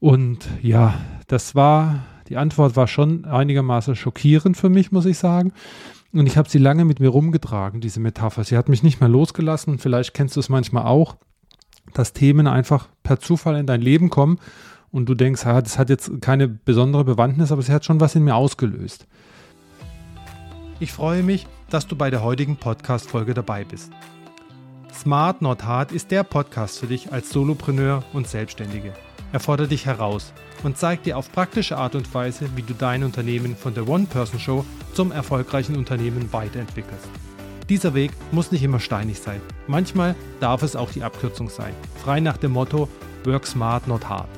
Und ja, das war, die Antwort war schon einigermaßen schockierend für mich, muss ich sagen. Und ich habe sie lange mit mir rumgetragen, diese Metapher. Sie hat mich nicht mehr losgelassen. Vielleicht kennst du es manchmal auch, dass Themen einfach per Zufall in dein Leben kommen und du denkst, ja, das hat jetzt keine besondere Bewandtnis, aber sie hat schon was in mir ausgelöst. Ich freue mich, dass du bei der heutigen Podcast-Folge dabei bist. Smart Not Hard ist der Podcast für dich als Solopreneur und Selbstständige. Er fordert dich heraus und zeigt dir auf praktische Art und Weise, wie du dein Unternehmen von der One-Person-Show zum erfolgreichen Unternehmen weiterentwickelst. Dieser Weg muss nicht immer steinig sein. Manchmal darf es auch die Abkürzung sein. Frei nach dem Motto Work Smart Not Hard.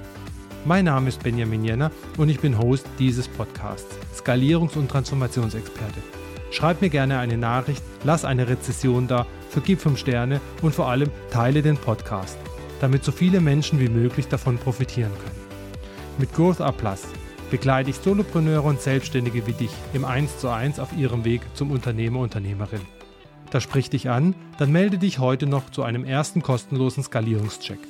Mein Name ist Benjamin Jenner und ich bin Host dieses Podcasts, Skalierungs- und Transformationsexperte. Schreib mir gerne eine Nachricht, lass eine Rezession da, vergib 5 Sterne und vor allem teile den Podcast, damit so viele Menschen wie möglich davon profitieren können. Mit Growth Plus begleite ich Solopreneure und Selbstständige wie dich im 1 zu 1 auf ihrem Weg zum Unternehmer, Unternehmerin. Da spricht dich an, dann melde dich heute noch zu einem ersten kostenlosen Skalierungscheck.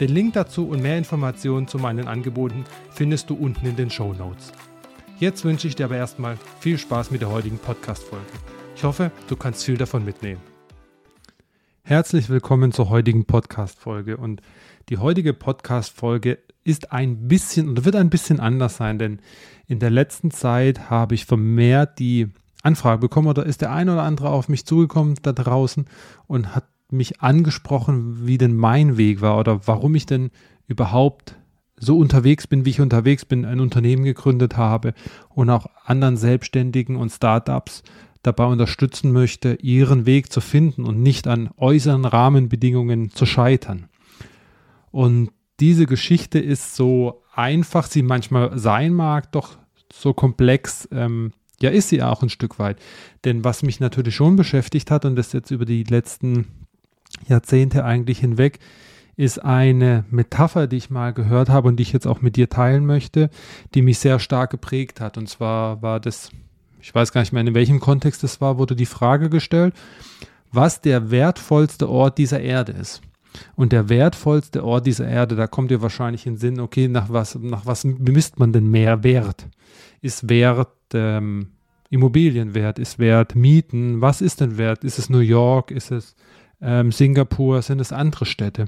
Den Link dazu und mehr Informationen zu meinen Angeboten findest du unten in den Show Notes. Jetzt wünsche ich dir aber erstmal viel Spaß mit der heutigen Podcast-Folge. Ich hoffe, du kannst viel davon mitnehmen. Herzlich willkommen zur heutigen Podcast-Folge. Und die heutige Podcast-Folge ist ein bisschen oder wird ein bisschen anders sein, denn in der letzten Zeit habe ich vermehrt die Anfrage bekommen oder ist der eine oder andere auf mich zugekommen da draußen und hat mich angesprochen, wie denn mein Weg war oder warum ich denn überhaupt so unterwegs bin, wie ich unterwegs bin, ein Unternehmen gegründet habe und auch anderen Selbstständigen und Startups dabei unterstützen möchte, ihren Weg zu finden und nicht an äußeren Rahmenbedingungen zu scheitern. Und diese Geschichte ist so einfach sie manchmal sein mag, doch so komplex, ähm, ja, ist sie auch ein Stück weit. Denn was mich natürlich schon beschäftigt hat und das jetzt über die letzten Jahrzehnte eigentlich hinweg, ist eine Metapher, die ich mal gehört habe und die ich jetzt auch mit dir teilen möchte, die mich sehr stark geprägt hat. Und zwar war das, ich weiß gar nicht mehr, in welchem Kontext es war, wurde die Frage gestellt, was der wertvollste Ort dieser Erde ist. Und der wertvollste Ort dieser Erde, da kommt dir wahrscheinlich in den Sinn, okay, nach was, nach was bemisst man denn mehr Wert? Ist Wert ähm, Immobilienwert? Ist Wert Mieten? Was ist denn Wert? Ist es New York? Ist es ähm, Singapur? Sind es andere Städte?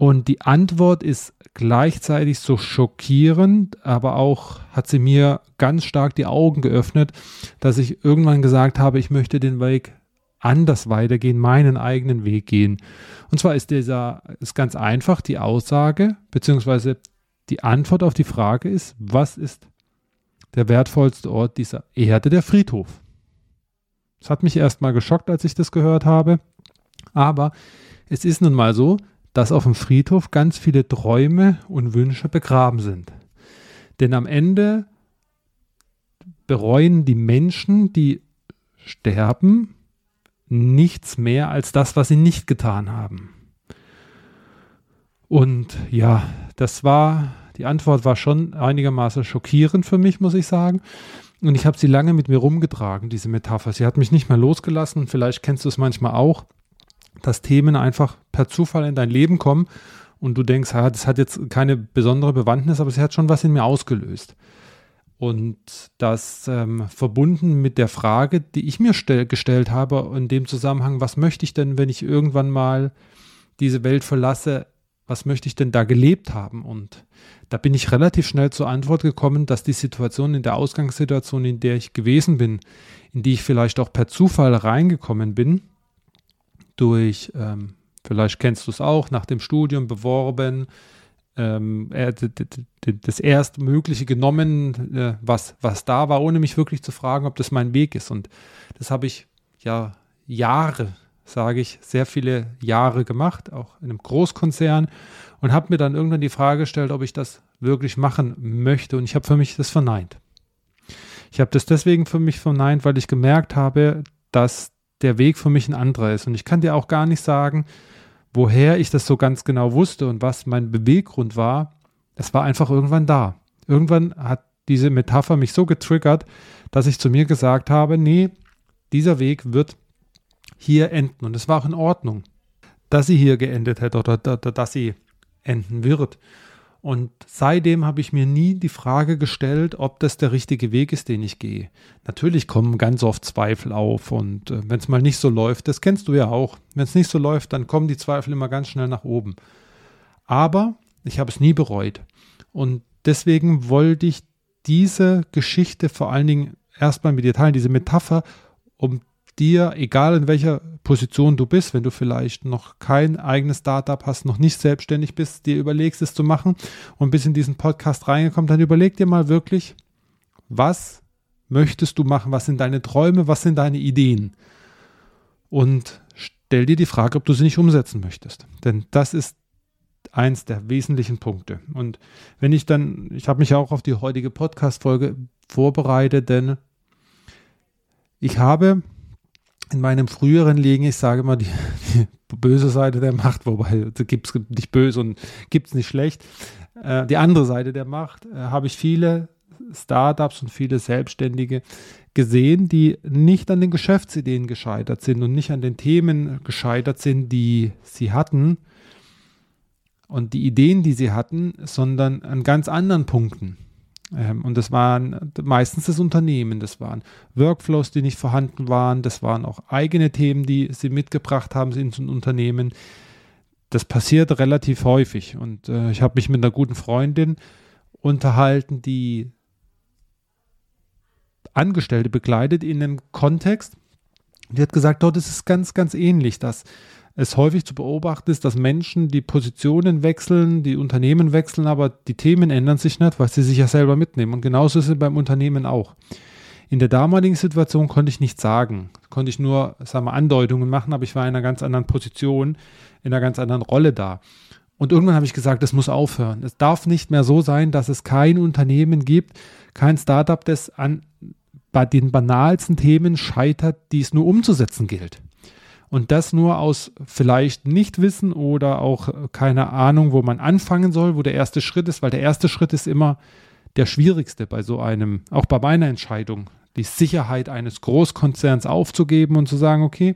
Und die Antwort ist gleichzeitig so schockierend, aber auch hat sie mir ganz stark die Augen geöffnet, dass ich irgendwann gesagt habe, ich möchte den Weg anders weitergehen, meinen eigenen Weg gehen. Und zwar ist dieser, ist ganz einfach die Aussage, beziehungsweise die Antwort auf die Frage ist, was ist der wertvollste Ort dieser Erde, der Friedhof? Das hat mich erstmal geschockt, als ich das gehört habe. Aber es ist nun mal so, dass auf dem Friedhof ganz viele Träume und Wünsche begraben sind. Denn am Ende bereuen die Menschen, die sterben, nichts mehr als das, was sie nicht getan haben. Und ja, das war, die Antwort war schon einigermaßen schockierend für mich, muss ich sagen. Und ich habe sie lange mit mir rumgetragen, diese Metapher. Sie hat mich nicht mehr losgelassen. Vielleicht kennst du es manchmal auch, dass Themen einfach per Zufall in dein Leben kommen und du denkst, ja, das hat jetzt keine besondere Bewandtnis, aber sie hat schon was in mir ausgelöst. Und das ähm, verbunden mit der Frage, die ich mir gestellt habe in dem Zusammenhang, was möchte ich denn, wenn ich irgendwann mal diese Welt verlasse, was möchte ich denn da gelebt haben? Und da bin ich relativ schnell zur Antwort gekommen, dass die Situation in der Ausgangssituation, in der ich gewesen bin, in die ich vielleicht auch per Zufall reingekommen bin, durch, ähm, vielleicht kennst du es auch, nach dem Studium beworben, ähm, das Erstmögliche genommen, äh, was, was da war, ohne mich wirklich zu fragen, ob das mein Weg ist. Und das habe ich ja Jahre, sage ich, sehr viele Jahre gemacht, auch in einem Großkonzern und habe mir dann irgendwann die Frage gestellt, ob ich das wirklich machen möchte. Und ich habe für mich das verneint. Ich habe das deswegen für mich verneint, weil ich gemerkt habe, dass der Weg für mich ein anderer ist. Und ich kann dir auch gar nicht sagen, woher ich das so ganz genau wusste und was mein Beweggrund war, es war einfach irgendwann da. Irgendwann hat diese Metapher mich so getriggert, dass ich zu mir gesagt habe, nee, dieser Weg wird hier enden. Und es war auch in Ordnung, dass sie hier geendet hätte oder, oder dass sie enden wird. Und seitdem habe ich mir nie die Frage gestellt, ob das der richtige Weg ist, den ich gehe. Natürlich kommen ganz oft Zweifel auf und äh, wenn es mal nicht so läuft, das kennst du ja auch. Wenn es nicht so läuft, dann kommen die Zweifel immer ganz schnell nach oben. Aber ich habe es nie bereut. Und deswegen wollte ich diese Geschichte vor allen Dingen erstmal mit dir teilen, diese Metapher, um dir, egal in welcher Position du bist, wenn du vielleicht noch kein eigenes Startup hast, noch nicht selbstständig bist, dir überlegst, es zu machen und bis in diesen Podcast reingekommen, dann überleg dir mal wirklich, was möchtest du machen, was sind deine Träume, was sind deine Ideen und stell dir die Frage, ob du sie nicht umsetzen möchtest. Denn das ist eins der wesentlichen Punkte. Und wenn ich dann, ich habe mich auch auf die heutige Podcast-Folge vorbereitet, denn ich habe in meinem früheren Leben, ich sage mal, die, die böse Seite der Macht, wobei gibt es nicht böse und gibt es nicht schlecht. Äh, die andere Seite der Macht äh, habe ich viele Startups und viele Selbstständige gesehen, die nicht an den Geschäftsideen gescheitert sind und nicht an den Themen gescheitert sind, die sie hatten und die Ideen, die sie hatten, sondern an ganz anderen Punkten. Ähm, und das waren meistens das Unternehmen, das waren Workflows, die nicht vorhanden waren, das waren auch eigene Themen, die sie mitgebracht haben in so ein Unternehmen. Das passiert relativ häufig. Und äh, ich habe mich mit einer guten Freundin unterhalten, die Angestellte begleitet in einem Kontext. Die hat gesagt, dort ist es ganz, ganz ähnlich, dass es häufig zu beobachten ist, dass Menschen die Positionen wechseln, die Unternehmen wechseln, aber die Themen ändern sich nicht, weil sie sich ja selber mitnehmen. Und genauso ist es beim Unternehmen auch. In der damaligen Situation konnte ich nichts sagen, konnte ich nur, sagen wir, Andeutungen machen, aber ich war in einer ganz anderen Position, in einer ganz anderen Rolle da. Und irgendwann habe ich gesagt, das muss aufhören. Es darf nicht mehr so sein, dass es kein Unternehmen gibt, kein Startup, das an bei den banalsten Themen scheitert, die es nur umzusetzen gilt. Und das nur aus vielleicht Nichtwissen oder auch äh, keine Ahnung, wo man anfangen soll, wo der erste Schritt ist, weil der erste Schritt ist immer der schwierigste bei so einem, auch bei meiner Entscheidung, die Sicherheit eines Großkonzerns aufzugeben und zu sagen, okay,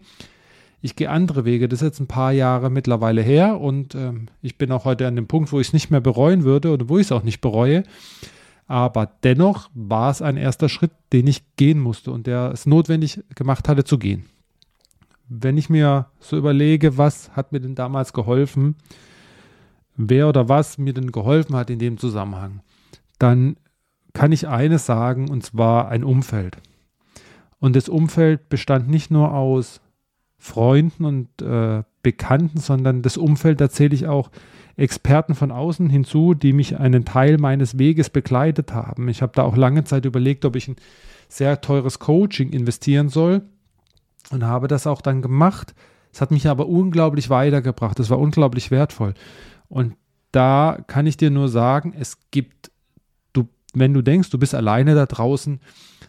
ich gehe andere Wege. Das ist jetzt ein paar Jahre mittlerweile her und ähm, ich bin auch heute an dem Punkt, wo ich es nicht mehr bereuen würde oder wo ich es auch nicht bereue. Aber dennoch war es ein erster Schritt, den ich gehen musste und der es notwendig gemacht hatte zu gehen wenn ich mir so überlege, was hat mir denn damals geholfen, wer oder was mir denn geholfen hat in dem Zusammenhang, dann kann ich eines sagen, und zwar ein Umfeld. Und das Umfeld bestand nicht nur aus Freunden und äh, Bekannten, sondern das Umfeld, da zähle ich auch Experten von außen hinzu, die mich einen Teil meines Weges begleitet haben. Ich habe da auch lange Zeit überlegt, ob ich ein sehr teures Coaching investieren soll und habe das auch dann gemacht. Es hat mich aber unglaublich weitergebracht. Es war unglaublich wertvoll. Und da kann ich dir nur sagen, es gibt, du, wenn du denkst, du bist alleine da draußen,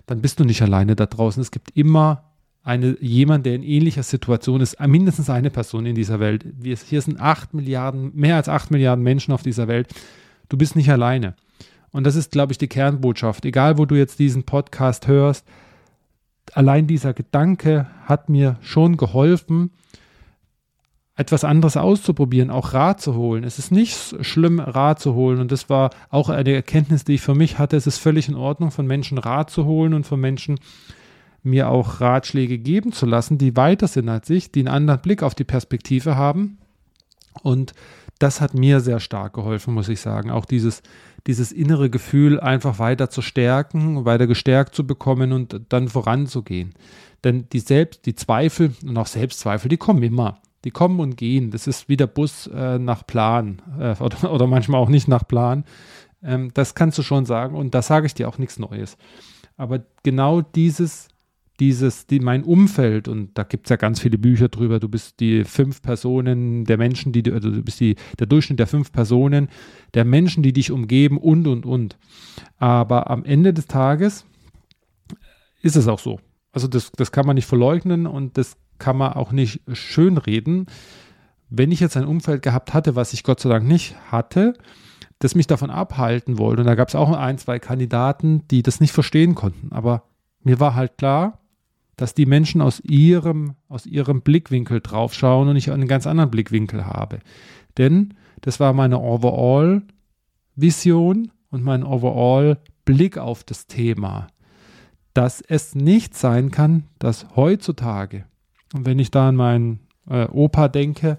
dann bist du nicht alleine da draußen. Es gibt immer eine, jemand, der in ähnlicher Situation ist, mindestens eine Person in dieser Welt. Wir, hier sind acht Milliarden, mehr als acht Milliarden Menschen auf dieser Welt. Du bist nicht alleine. Und das ist, glaube ich, die Kernbotschaft. Egal, wo du jetzt diesen Podcast hörst, allein dieser Gedanke hat mir schon geholfen, etwas anderes auszuprobieren, auch Rat zu holen. Es ist nicht schlimm, Rat zu holen. Und das war auch eine Erkenntnis, die ich für mich hatte. Es ist völlig in Ordnung, von Menschen Rat zu holen und von Menschen mir auch Ratschläge geben zu lassen, die weiter sind als ich, die einen anderen Blick auf die Perspektive haben. Und das hat mir sehr stark geholfen, muss ich sagen. Auch dieses, dieses innere Gefühl einfach weiter zu stärken, weiter gestärkt zu bekommen und dann voranzugehen. Denn die Selbst, die Zweifel und auch Selbstzweifel, die kommen immer. Die kommen und gehen. Das ist wie der Bus äh, nach Plan äh, oder, oder, manchmal auch nicht nach Plan. Ähm, das kannst du schon sagen und da sage ich dir auch nichts Neues. Aber genau dieses dieses, die, mein Umfeld, und da gibt es ja ganz viele Bücher drüber, du bist die fünf Personen der Menschen, die, also du bist die, der Durchschnitt der fünf Personen, der Menschen, die dich umgeben und, und, und. Aber am Ende des Tages ist es auch so. Also das, das kann man nicht verleugnen und das kann man auch nicht schönreden. Wenn ich jetzt ein Umfeld gehabt hatte, was ich Gott sei Dank nicht hatte, das mich davon abhalten wollte, und da gab es auch ein, zwei Kandidaten, die das nicht verstehen konnten, aber mir war halt klar, dass die Menschen aus ihrem, aus ihrem Blickwinkel draufschauen und ich einen ganz anderen Blickwinkel habe. Denn das war meine Overall Vision und mein Overall Blick auf das Thema, dass es nicht sein kann, dass heutzutage, und wenn ich da an meinen äh, Opa denke,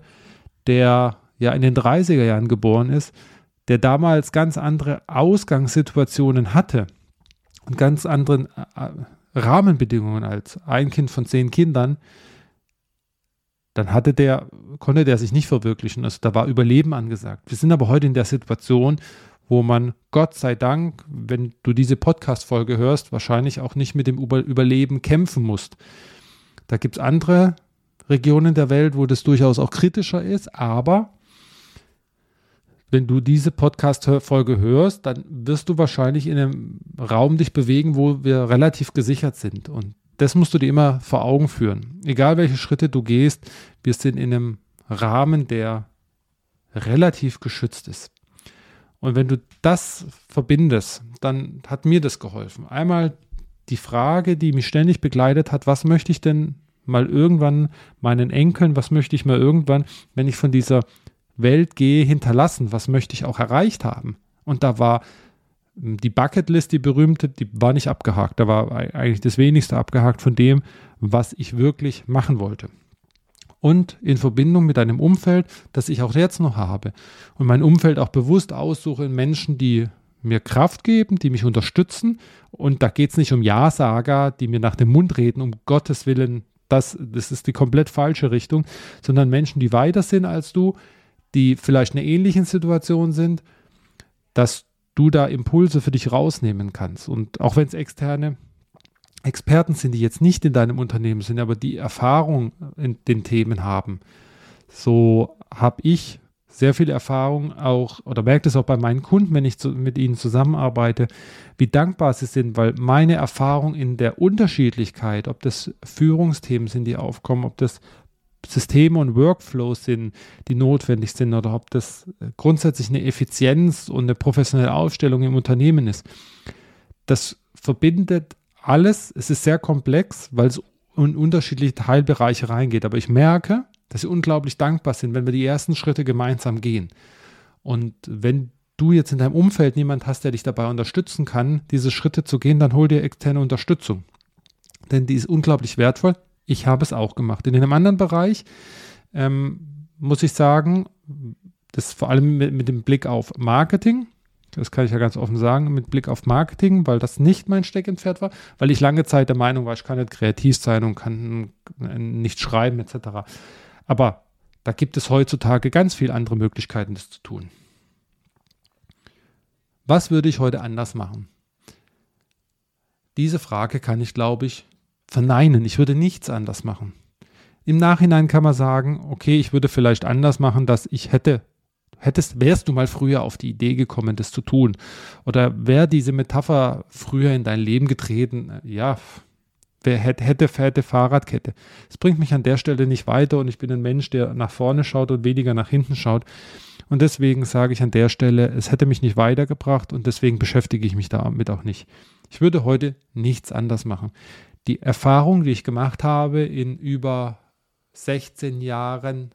der ja in den 30er Jahren geboren ist, der damals ganz andere Ausgangssituationen hatte und ganz anderen äh, Rahmenbedingungen als ein Kind von zehn Kindern, dann hatte der, konnte der sich nicht verwirklichen. Also da war Überleben angesagt. Wir sind aber heute in der Situation, wo man Gott sei Dank, wenn du diese Podcast-Folge hörst, wahrscheinlich auch nicht mit dem Überleben kämpfen musst. Da gibt es andere Regionen der Welt, wo das durchaus auch kritischer ist, aber wenn du diese Podcast-Folge hörst, dann wirst du wahrscheinlich in einem Raum dich bewegen, wo wir relativ gesichert sind. Und das musst du dir immer vor Augen führen. Egal welche Schritte du gehst, wir sind in einem Rahmen, der relativ geschützt ist. Und wenn du das verbindest, dann hat mir das geholfen. Einmal die Frage, die mich ständig begleitet hat, was möchte ich denn mal irgendwann meinen Enkeln, was möchte ich mal irgendwann, wenn ich von dieser Welt gehe, hinterlassen? Was möchte ich auch erreicht haben? Und da war hm, die Bucketlist, die berühmte, die war nicht abgehakt. Da war eigentlich das wenigste abgehakt von dem, was ich wirklich machen wollte. Und in Verbindung mit einem Umfeld, das ich auch jetzt noch habe. Und mein Umfeld auch bewusst aussuche in Menschen, die mir Kraft geben, die mich unterstützen. Und da geht es nicht um Ja-Sager, die mir nach dem Mund reden, um Gottes Willen, das, das ist die komplett falsche Richtung, sondern Menschen, die weiter sind als du, die vielleicht in einer ähnlichen Situation sind, dass du da Impulse für dich rausnehmen kannst. Und auch wenn es externe Experten sind, die jetzt nicht in deinem Unternehmen sind, aber die Erfahrung in den Themen haben, so habe ich sehr viel Erfahrung auch oder merke das auch bei meinen Kunden, wenn ich zu, mit ihnen zusammenarbeite, wie dankbar sie sind, weil meine Erfahrung in der Unterschiedlichkeit, ob das Führungsthemen sind, die aufkommen, ob das Systeme und Workflows sind, die notwendig sind oder ob das grundsätzlich eine Effizienz und eine professionelle Aufstellung im Unternehmen ist. Das verbindet alles. Es ist sehr komplex, weil es in unterschiedliche Teilbereiche reingeht. Aber ich merke, dass sie unglaublich dankbar sind, wenn wir die ersten Schritte gemeinsam gehen. Und wenn du jetzt in deinem Umfeld niemand hast, der dich dabei unterstützen kann, diese Schritte zu gehen, dann hol dir externe Unterstützung. Denn die ist unglaublich wertvoll. Ich habe es auch gemacht. In einem anderen Bereich ähm, muss ich sagen, das vor allem mit, mit dem Blick auf Marketing, das kann ich ja ganz offen sagen, mit Blick auf Marketing, weil das nicht mein Steckenpferd war, weil ich lange Zeit der Meinung war, ich kann nicht kreativ sein und kann nicht schreiben etc. Aber da gibt es heutzutage ganz viele andere Möglichkeiten, das zu tun. Was würde ich heute anders machen? Diese Frage kann ich, glaube ich, verneinen. Ich würde nichts anders machen. Im Nachhinein kann man sagen, okay, ich würde vielleicht anders machen, dass ich hätte, hättest, wärst du mal früher auf die Idee gekommen, das zu tun. Oder wäre diese Metapher früher in dein Leben getreten, ja, wer hätte, hätte, hätte Fahrradkette. Es bringt mich an der Stelle nicht weiter und ich bin ein Mensch, der nach vorne schaut und weniger nach hinten schaut. Und deswegen sage ich an der Stelle, es hätte mich nicht weitergebracht und deswegen beschäftige ich mich damit auch nicht. Ich würde heute nichts anders machen die Erfahrung, die ich gemacht habe in über 16 Jahren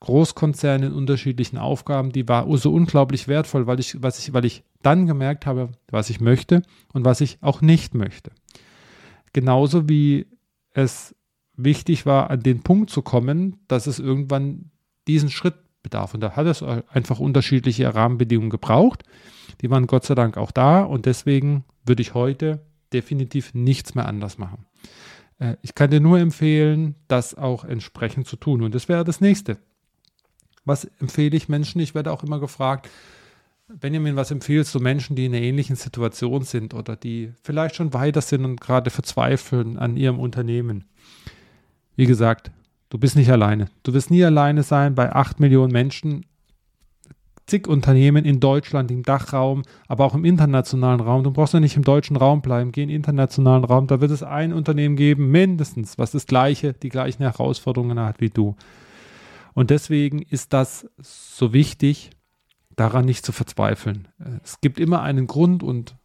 Großkonzernen in unterschiedlichen Aufgaben, die war so unglaublich wertvoll, weil ich, was ich, weil ich dann gemerkt habe, was ich möchte und was ich auch nicht möchte. Genauso wie es wichtig war, an den Punkt zu kommen, dass es irgendwann diesen Schritt bedarf. Und da hat es einfach unterschiedliche Rahmenbedingungen gebraucht. Die waren Gott sei Dank auch da und deswegen würde ich heute definitiv nichts mehr anders machen. Äh, ich kann dir nur empfehlen, das auch entsprechend zu tun. Und das wäre das nächste. Was empfehle ich Menschen? Ich werde auch immer gefragt, Benjamin, was empfiehlst du Menschen, die in einer ähnlichen Situation sind oder die vielleicht schon weiter sind und gerade verzweifeln an ihrem Unternehmen? Wie gesagt, du bist nicht alleine. Du wirst nie alleine sein. Bei acht Millionen Menschen zig Unternehmen in Deutschland, im Dachraum, aber auch im internationalen Raum. Du brauchst ja nicht im deutschen Raum bleiben, geh in den internationalen Raum. Da wird es ein Unternehmen geben, mindestens, was das gleiche, die gleichen Herausforderungen hat wie du. Und deswegen ist das so wichtig, daran nicht zu verzweifeln. Es gibt immer einen Grund und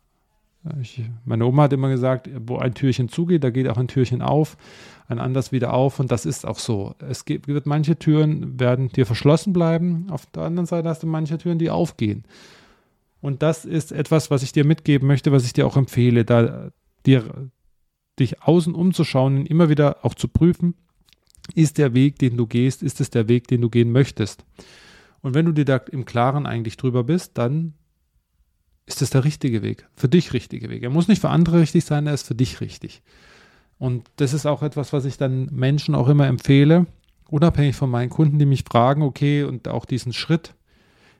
ich, meine Oma hat immer gesagt, wo ein Türchen zugeht, da geht auch ein Türchen auf, ein anderes wieder auf und das ist auch so. Es gibt, wird manche Türen werden dir verschlossen bleiben, auf der anderen Seite hast du manche Türen, die aufgehen. Und das ist etwas, was ich dir mitgeben möchte, was ich dir auch empfehle, da dir dich außen umzuschauen und immer wieder auch zu prüfen, ist der Weg, den du gehst, ist es der Weg, den du gehen möchtest. Und wenn du dir da im Klaren eigentlich drüber bist, dann ist es der richtige Weg, für dich richtige Weg. Er muss nicht für andere richtig sein, er ist für dich richtig. Und das ist auch etwas, was ich dann Menschen auch immer empfehle, unabhängig von meinen Kunden, die mich fragen, okay, und auch diesen Schritt,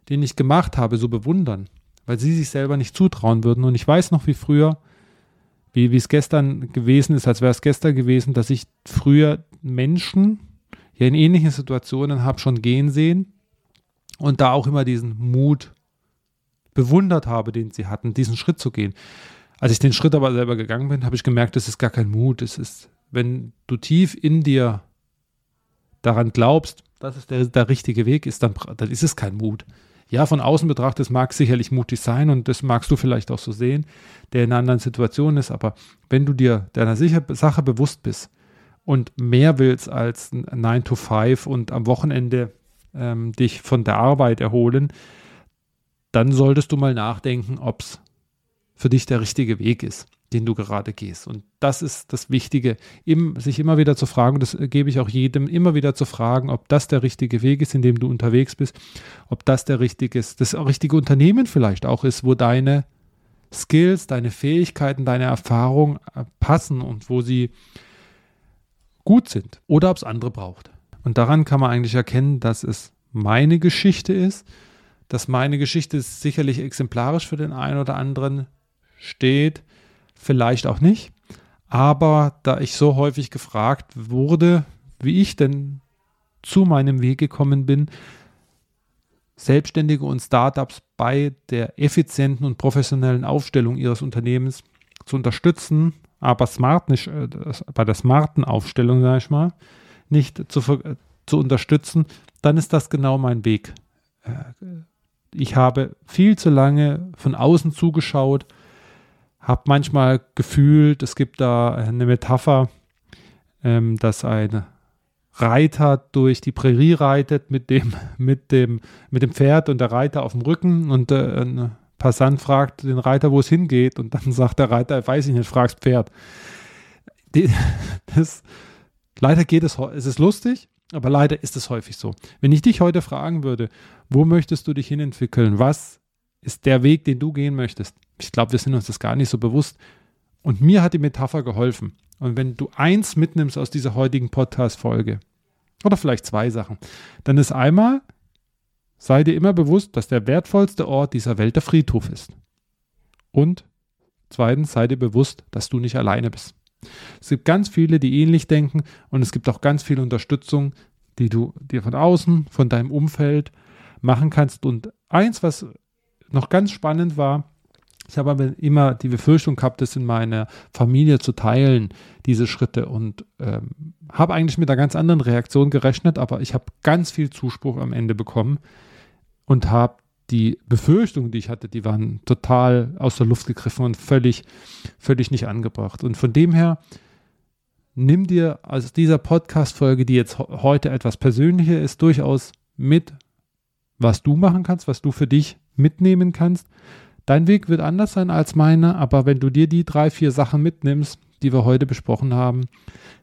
den ich gemacht habe, so bewundern, weil sie sich selber nicht zutrauen würden. Und ich weiß noch, wie früher, wie es gestern gewesen ist, als wäre es gestern gewesen, dass ich früher Menschen ja in ähnlichen Situationen habe schon gehen sehen und da auch immer diesen Mut bewundert habe, den sie hatten, diesen Schritt zu gehen. Als ich den Schritt aber selber gegangen bin, habe ich gemerkt, es ist gar kein Mut. Es ist, wenn du tief in dir daran glaubst, dass es der, der richtige Weg ist, dann, dann ist es kein Mut. Ja, von außen betrachtet, mag es sicherlich mutig sein und das magst du vielleicht auch so sehen, der in einer anderen Situation ist, aber wenn du dir deiner Sache bewusst bist und mehr willst als 9 to 5 und am Wochenende ähm, dich von der Arbeit erholen, dann solltest du mal nachdenken, ob es für dich der richtige Weg ist, den du gerade gehst. Und das ist das Wichtige, sich immer wieder zu fragen, das gebe ich auch jedem, immer wieder zu fragen, ob das der richtige Weg ist, in dem du unterwegs bist, ob das der richtige ist, das richtige Unternehmen vielleicht auch ist, wo deine Skills, deine Fähigkeiten, deine Erfahrung äh, passen und wo sie gut sind oder ob es andere braucht. Und daran kann man eigentlich erkennen, dass es meine Geschichte ist dass meine Geschichte sicherlich exemplarisch für den einen oder anderen steht, vielleicht auch nicht. Aber da ich so häufig gefragt wurde, wie ich denn zu meinem Weg gekommen bin, Selbstständige und Startups bei der effizienten und professionellen Aufstellung ihres Unternehmens zu unterstützen, aber smart nicht, äh, bei der smarten Aufstellung, sage ich mal, nicht zu, zu unterstützen, dann ist das genau mein Weg. Äh, ich habe viel zu lange von außen zugeschaut, habe manchmal gefühlt, es gibt da eine Metapher, ähm, dass ein Reiter durch die Prärie reitet mit dem, mit dem, mit dem Pferd und der Reiter auf dem Rücken und äh, ein Passant fragt den Reiter, wo es hingeht und dann sagt der Reiter, weiß ich nicht, fragst Pferd. Die, das, leider geht es, es ist lustig, aber leider ist es häufig so. Wenn ich dich heute fragen würde, wo möchtest du dich hinentwickeln? Was ist der Weg, den du gehen möchtest? Ich glaube, wir sind uns das gar nicht so bewusst. Und mir hat die Metapher geholfen. Und wenn du eins mitnimmst aus dieser heutigen Podcast-Folge, oder vielleicht zwei Sachen, dann ist einmal, sei dir immer bewusst, dass der wertvollste Ort dieser Welt der Friedhof ist. Und zweitens, sei dir bewusst, dass du nicht alleine bist. Es gibt ganz viele, die ähnlich denken und es gibt auch ganz viel Unterstützung, die du dir von außen, von deinem Umfeld machen kannst. Und eins, was noch ganz spannend war, ich habe aber immer die Befürchtung gehabt, das in meiner Familie zu teilen, diese Schritte. Und ähm, habe eigentlich mit einer ganz anderen Reaktion gerechnet, aber ich habe ganz viel Zuspruch am Ende bekommen und habe die Befürchtungen, die ich hatte, die waren total aus der Luft gegriffen und völlig, völlig nicht angebracht. Und von dem her, nimm dir aus dieser Podcast-Folge, die jetzt heute etwas persönlicher ist, durchaus mit, was du machen kannst, was du für dich mitnehmen kannst. Dein Weg wird anders sein als meiner, aber wenn du dir die drei, vier Sachen mitnimmst, die wir heute besprochen haben,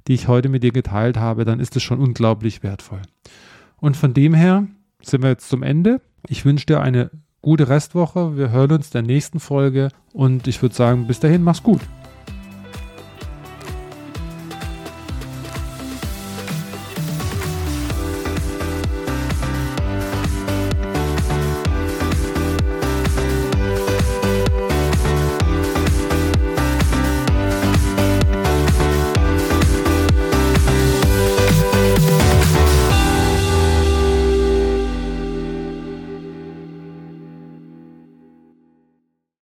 die ich heute mit dir geteilt habe, dann ist es schon unglaublich wertvoll. Und von dem her sind wir jetzt zum Ende. Ich wünsche dir eine gute Restwoche. Wir hören uns der nächsten Folge und ich würde sagen, bis dahin, mach's gut.